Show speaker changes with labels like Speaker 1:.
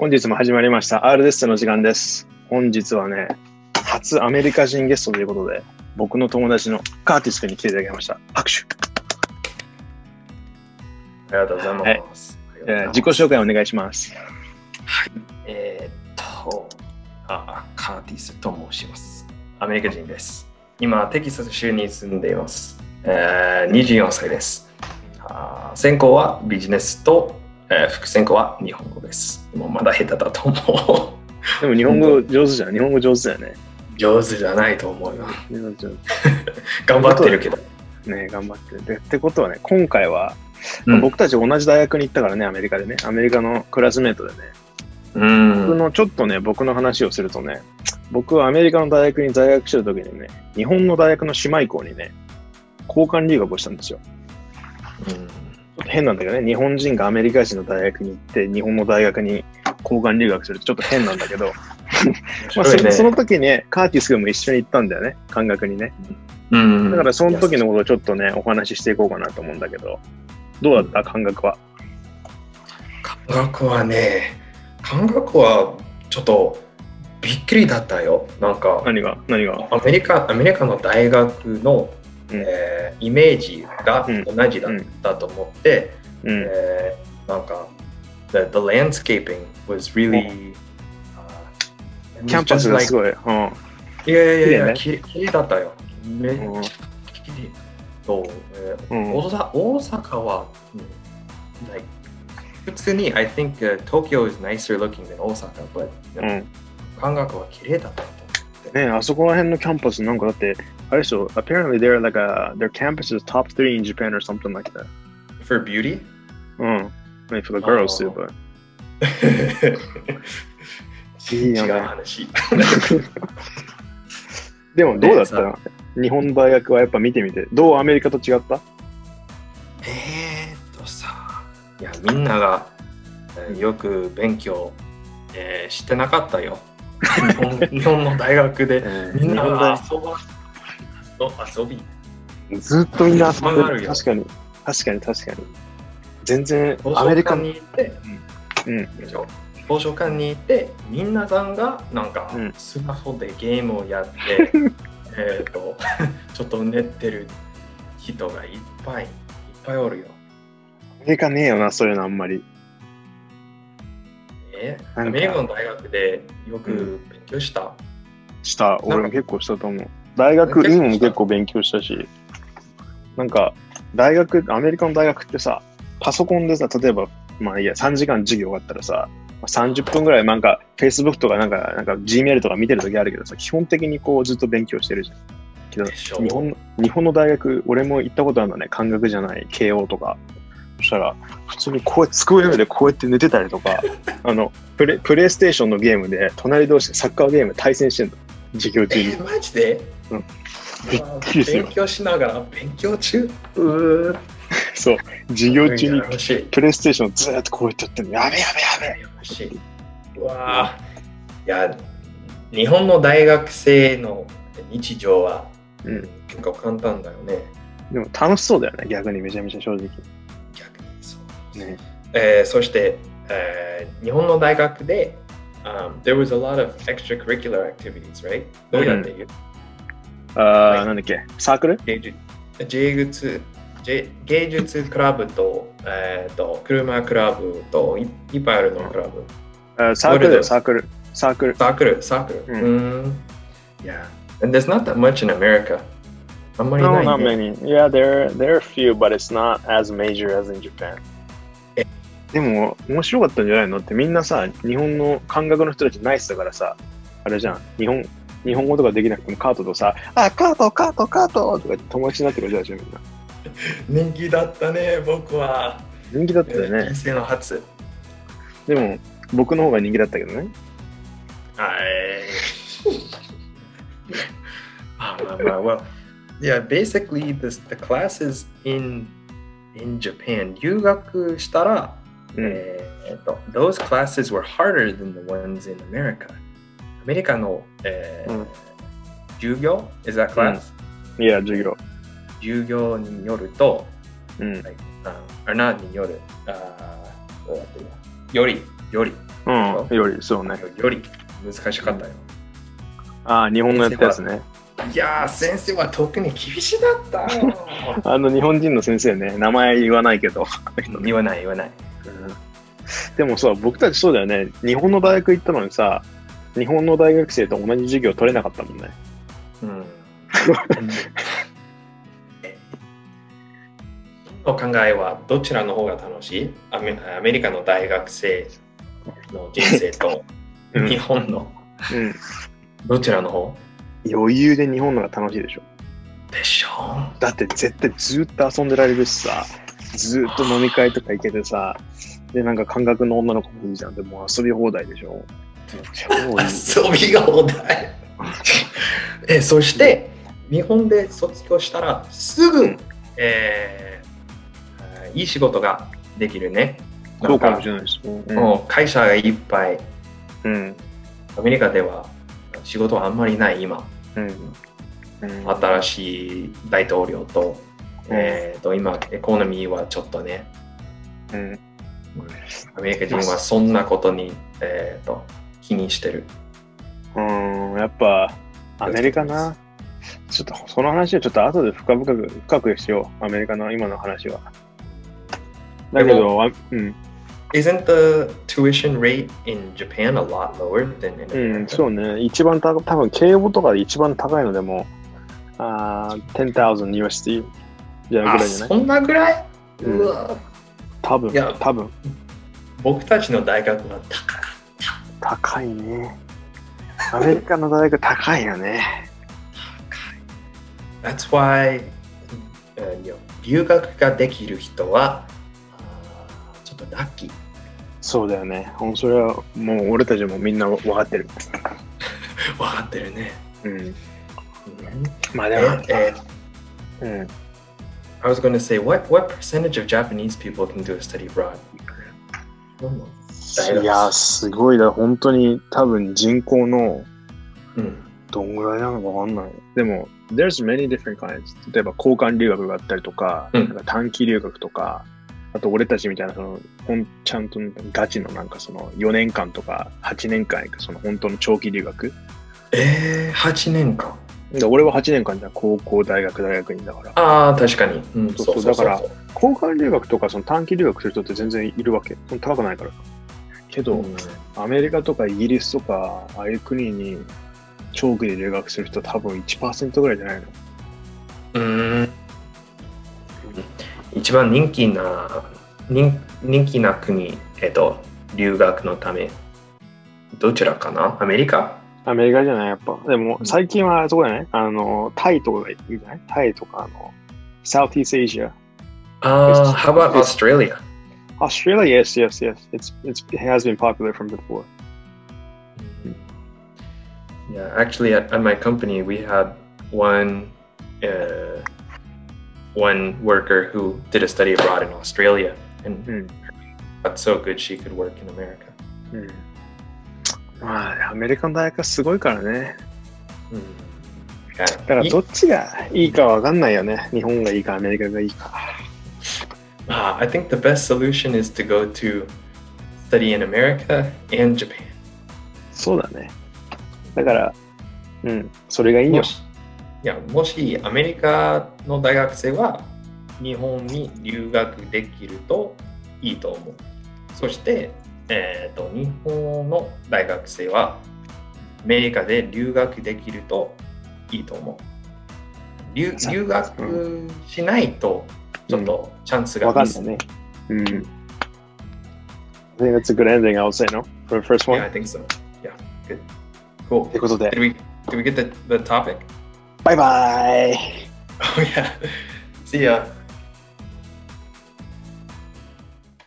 Speaker 1: 本日も始まりました R デストの時間です。本日はね、初アメリカ人ゲストということで、僕の友達のカーティス君に来ていただきました。拍手。
Speaker 2: ありがとうございます。
Speaker 1: えー自己紹介お願いします。
Speaker 2: えーっとあ、カーティスと申します。アメリカ人です。今、テキサス州に住んでいます。えー、24歳です。あー専攻はビジネスと、えー副専攻は日本語です。もうまだ下手だと思う。
Speaker 1: でも日本語上手じゃん。日本語上手だよね。
Speaker 2: 上手じゃないと思うよ。頑張ってるけど。
Speaker 1: 手ね頑張ってる。でってことはね、今回は、
Speaker 2: うん
Speaker 1: 僕たち同じ大学に行ったからね、アメリカでね。アメリカのクラスメートでね。
Speaker 2: うん
Speaker 1: 僕のちょっとね、僕の話をするとね、僕はアメリカの大学に在学してる時にね、日本の大学の姉妹校にね、交換留学をしたんですよ。ちょっと変なんだけどね、日本人がアメリカ人の大学に行って、日本の大学に交換留学するとちょっと変なんだけど、まあそ
Speaker 2: ね。
Speaker 1: その時ね、カーティス君も一緒に行ったんだよね、感覚にね。
Speaker 2: うん。
Speaker 1: だからその時のことをちょっとね、お話ししていこうかなと思うんだけど、どうだった？感覚は？
Speaker 2: 感覚はね、感覚はちょっとびっくりだったよ。なんか、
Speaker 1: 何が？何が？
Speaker 2: アメリカアメリカの大学の、
Speaker 1: うん
Speaker 2: えーイメージが同じだったと思って、
Speaker 1: うん。
Speaker 2: えーなんか、the, the landscaping was really、
Speaker 1: キャンパスがす
Speaker 2: い。
Speaker 1: ごい。うん。
Speaker 2: いやいやいや、
Speaker 1: 綺
Speaker 2: きれだったよ。めっ
Speaker 1: うん
Speaker 2: ちゃ綺麗。と、えー
Speaker 1: うん
Speaker 2: 大阪は、うん like 普通に、I think、uh, Tokyo is nicer looking than 大阪、but、
Speaker 1: うん。
Speaker 2: 感覚は綺麗だった。
Speaker 1: ねあそこら辺のキャンパスなんかだって、あれでしょ、apparently they're like a, their campus is top three in Japan or something like that.
Speaker 2: For beauty?
Speaker 1: うん。Maybe for the girls too, but. いいよね
Speaker 2: 違う話。
Speaker 1: でもどうだった日本の大学はやっぱ見てみて。どうアメリカと違った
Speaker 2: えーっとさ、いや、みんながえーよく勉強、えーしてなかったよ。日本 日本の大学でみんな遊ば遊び。
Speaker 1: 大ずっとみんな遊んでる。
Speaker 2: まああるよ
Speaker 1: 確かに。確かに確かに。全然アメリカの。
Speaker 2: に行って、
Speaker 1: うん。
Speaker 2: 図書館に行って、みんなさんがなんか
Speaker 1: うん
Speaker 2: スマホでゲームをやって、えーっと、ちょっと寝てる人がいっぱいいっぱいおるよ。
Speaker 1: アメリカねえよな、そういうのあんまり。
Speaker 2: え
Speaker 1: なんか
Speaker 2: アメリカの大学でよく勉強した、
Speaker 1: した。俺も結構したと思う。大学院も結構勉強したし、なんか、大学、アメリカの大学ってさ、パソコンでさ、例えば、まあいいや、3時間授業があったらさ、まあ30分ぐらいなんか、Facebook とかなんか、なんか Gmail とか見てるときあるけどさ、基本的にこうずっと勉強してるじゃん。けど日本の日本の大学、俺も行ったことあるのね、感覚じゃない、慶応とか。そしたら、普通にこうやって机の上でこうやって寝てたりとか、あのプレ、プレイステーションのゲームで、隣同士でサッカーゲーム対戦してんの。授業中に
Speaker 2: え。マジで、
Speaker 1: うんびっくりする
Speaker 2: 勉強しながら勉強中？う ー
Speaker 1: そう、授業中に。プレイステーションずーっとこうやってやってんの。やべやべやべ。
Speaker 2: 楽しい。うわあ。いや、日本の大学生の日常は、
Speaker 1: うん
Speaker 2: 結構簡単だよね。
Speaker 1: でも楽しそうだよね、逆にめちゃめちゃ正直。
Speaker 2: 逆にそう。
Speaker 1: ね、
Speaker 2: えーそして、えー日本の大学で、um, there was a lot of extracurricular activities, right? どうやって言う、
Speaker 1: あ
Speaker 2: はい
Speaker 1: ー、なんだっけ、サークル
Speaker 2: 芸術芸術芸芸術クラブと,、えー、と車クラブといいっぱいあるのクラブ。
Speaker 1: あーサークルだ
Speaker 2: What
Speaker 1: よ、
Speaker 2: is it?
Speaker 1: サークル。サークル。
Speaker 2: サークル、サークル。
Speaker 1: う
Speaker 2: うん。Yeah. And there's not that much in America. あんまり
Speaker 1: No,
Speaker 2: ない、
Speaker 1: not
Speaker 2: ね。
Speaker 1: many. Yeah, there, there are a few, but it's not as major as in Japan.
Speaker 2: え
Speaker 1: でも、面白かったんじゃないのってみんなさ、日本の感覚の人たちナイスだからさ、あれじゃん、日本、日本語とかできなくてもカートとさ、あ、カート、カート、カートとか友達になってくるじゃん、みんな。
Speaker 2: 人気だったね、僕は。
Speaker 1: 人気だったよね
Speaker 2: 人。生の初。
Speaker 1: でも、僕の方が人気だったけどね。
Speaker 2: はい。ま あまあまあ、well, yeah, basically this, the classes in, in Japan 留学したら、
Speaker 1: うん。
Speaker 2: えーっと those classes were harder than the ones in America. アメリカの、えー
Speaker 1: うん
Speaker 2: 授業？Is that class?、
Speaker 1: いや、授業。
Speaker 2: 授業によると、
Speaker 1: うん。
Speaker 2: like, ああなによる、あどうやって言うのより、より、
Speaker 1: うん。より、そうね。
Speaker 2: より難しかったよ。
Speaker 1: ああ、日本のやったやつね。
Speaker 2: いやー、先生は特に厳しだったよ。
Speaker 1: あの日本人の先生ね、名前言わないけど。
Speaker 2: 言わない言わない。
Speaker 1: う んでもさ、僕たちそうだよね。日本の大学行ったのにさ、日本の大学生と同じ授業取れなかったもんね。
Speaker 2: うん。の考えはどちらの方が楽しい？アメアメリカの大学生の人生と
Speaker 1: うん
Speaker 2: 日本の
Speaker 1: うん。
Speaker 2: どちらの方？
Speaker 1: 余裕で日本のが楽しいでしょ。
Speaker 2: でしょ
Speaker 1: だって絶対ずっと遊んでられるしさ、ずっと飲み会とか行けてさ、で、なんか感覚の女の子もいいじゃん。でもう遊び放題でしょ。
Speaker 2: 遊びが放題 えそして日本で卒業したらすぐ、
Speaker 1: うん
Speaker 2: えーいい仕事ができるね。
Speaker 1: そうかもしれないです。うん
Speaker 2: もう会社がいっぱい
Speaker 1: うん。
Speaker 2: アメリカでは仕事はあんまりない今。
Speaker 1: うん。うん。
Speaker 2: 新しい大統領と、
Speaker 1: うん
Speaker 2: えー、と今、エコノミーはちょっとね、
Speaker 1: うん。
Speaker 2: アメリカ人はそんなことに、えー、と気にしてる。
Speaker 1: うん、やっぱ、アメリカな。ちょっと、その話はちょっと後で深々く、深くしよう。アメリカの今の話は。だけ
Speaker 2: で
Speaker 1: ど、あうん、
Speaker 2: Isn't the tuition rate in Japan a lot lower than in
Speaker 1: うん、
Speaker 2: America?
Speaker 1: そうね。一番高、多分敬語とかで一番高いのでも、あー10,000 USD じゃあぐ
Speaker 2: あ、
Speaker 1: らいじゃない？
Speaker 2: そんなぐらい、
Speaker 1: う
Speaker 2: うんわ
Speaker 1: 多分
Speaker 2: いや、
Speaker 1: 多分。
Speaker 2: 僕たちの大学は高かっ
Speaker 1: 高いね。アメリカの大学高いよね。
Speaker 2: た。That's why、うんいや留学ができる人はちょっとラッキー。
Speaker 1: そうだよね。それはもう俺たちもみんな分かってる。
Speaker 2: 分かってるね。
Speaker 1: うん。
Speaker 2: うん
Speaker 1: まあでも、
Speaker 2: ええ
Speaker 1: うん。
Speaker 2: I was going to say, what what percentage of Japanese people can do a study abroad?
Speaker 1: いや、すごいだ。本当に多分人口の
Speaker 2: うん。
Speaker 1: どんぐらいなのかわかんない。でも、there's many different kinds. 例えば交換留学があったりとか、
Speaker 2: うん
Speaker 1: なんか短期留学とか、あと俺たちみたいなその、ほんちゃんとガチのなんかその4年間とか8年間その本当の長期留学。
Speaker 2: えー、8年間。
Speaker 1: で俺は8年間じゃん高校、大学、大学院だから。
Speaker 2: ああ、確かに。うん、
Speaker 1: そうそうだから交換留学とかその短期留学する人って全然いるわけ。その高くないから。けど、
Speaker 2: うん
Speaker 1: アメリカとかイギリスとか、ああいう国に長期で留学する人多分1%ぐらいじゃないの。
Speaker 2: うん。一番人気な、人人気な国、えっと、留学のため、どちらかな？アメリカ？
Speaker 1: アメリカじゃないやっぱ。でも
Speaker 2: うん
Speaker 1: 最近はあそこだね。あの、タイとかがいいんじゃないタイとか、あの、Southeast Asia。
Speaker 2: ああ、how about Australia?
Speaker 1: Australia, yes, yes, yes. It's, it's, it has been popular from before.
Speaker 2: Yeah, actually, at, at my company, we had one uh, one worker who did a study abroad in Australia, and
Speaker 1: Hmm.
Speaker 2: that's so good she could work in America.
Speaker 1: うん。 まあ、アメリカの大学はすごいからね。
Speaker 2: Yeah.
Speaker 1: だからどっちがいいかわかんないよね。日本がいいか、アメリカがいいか。
Speaker 2: Ah, I think the best solution is to go to study in America and Japan.
Speaker 1: そうだね。だから、うん、それがいいよ
Speaker 2: いやもしアメリカの大学生は日本に留学できるといいと思う。そして、えー、と日本の大学生はアメリカで留学できるといいと思う。留
Speaker 1: さ
Speaker 2: 留学しないとちょっとチャンスがミス
Speaker 1: わかんないね。うん。I think that's a good ending, I would say, no? For the first one?
Speaker 2: Yeah, I think so. Yeah, good. Cool.
Speaker 1: ということで
Speaker 2: Did、we did we get the, the topic?
Speaker 1: バイバイ
Speaker 2: Oh yeah. See ya.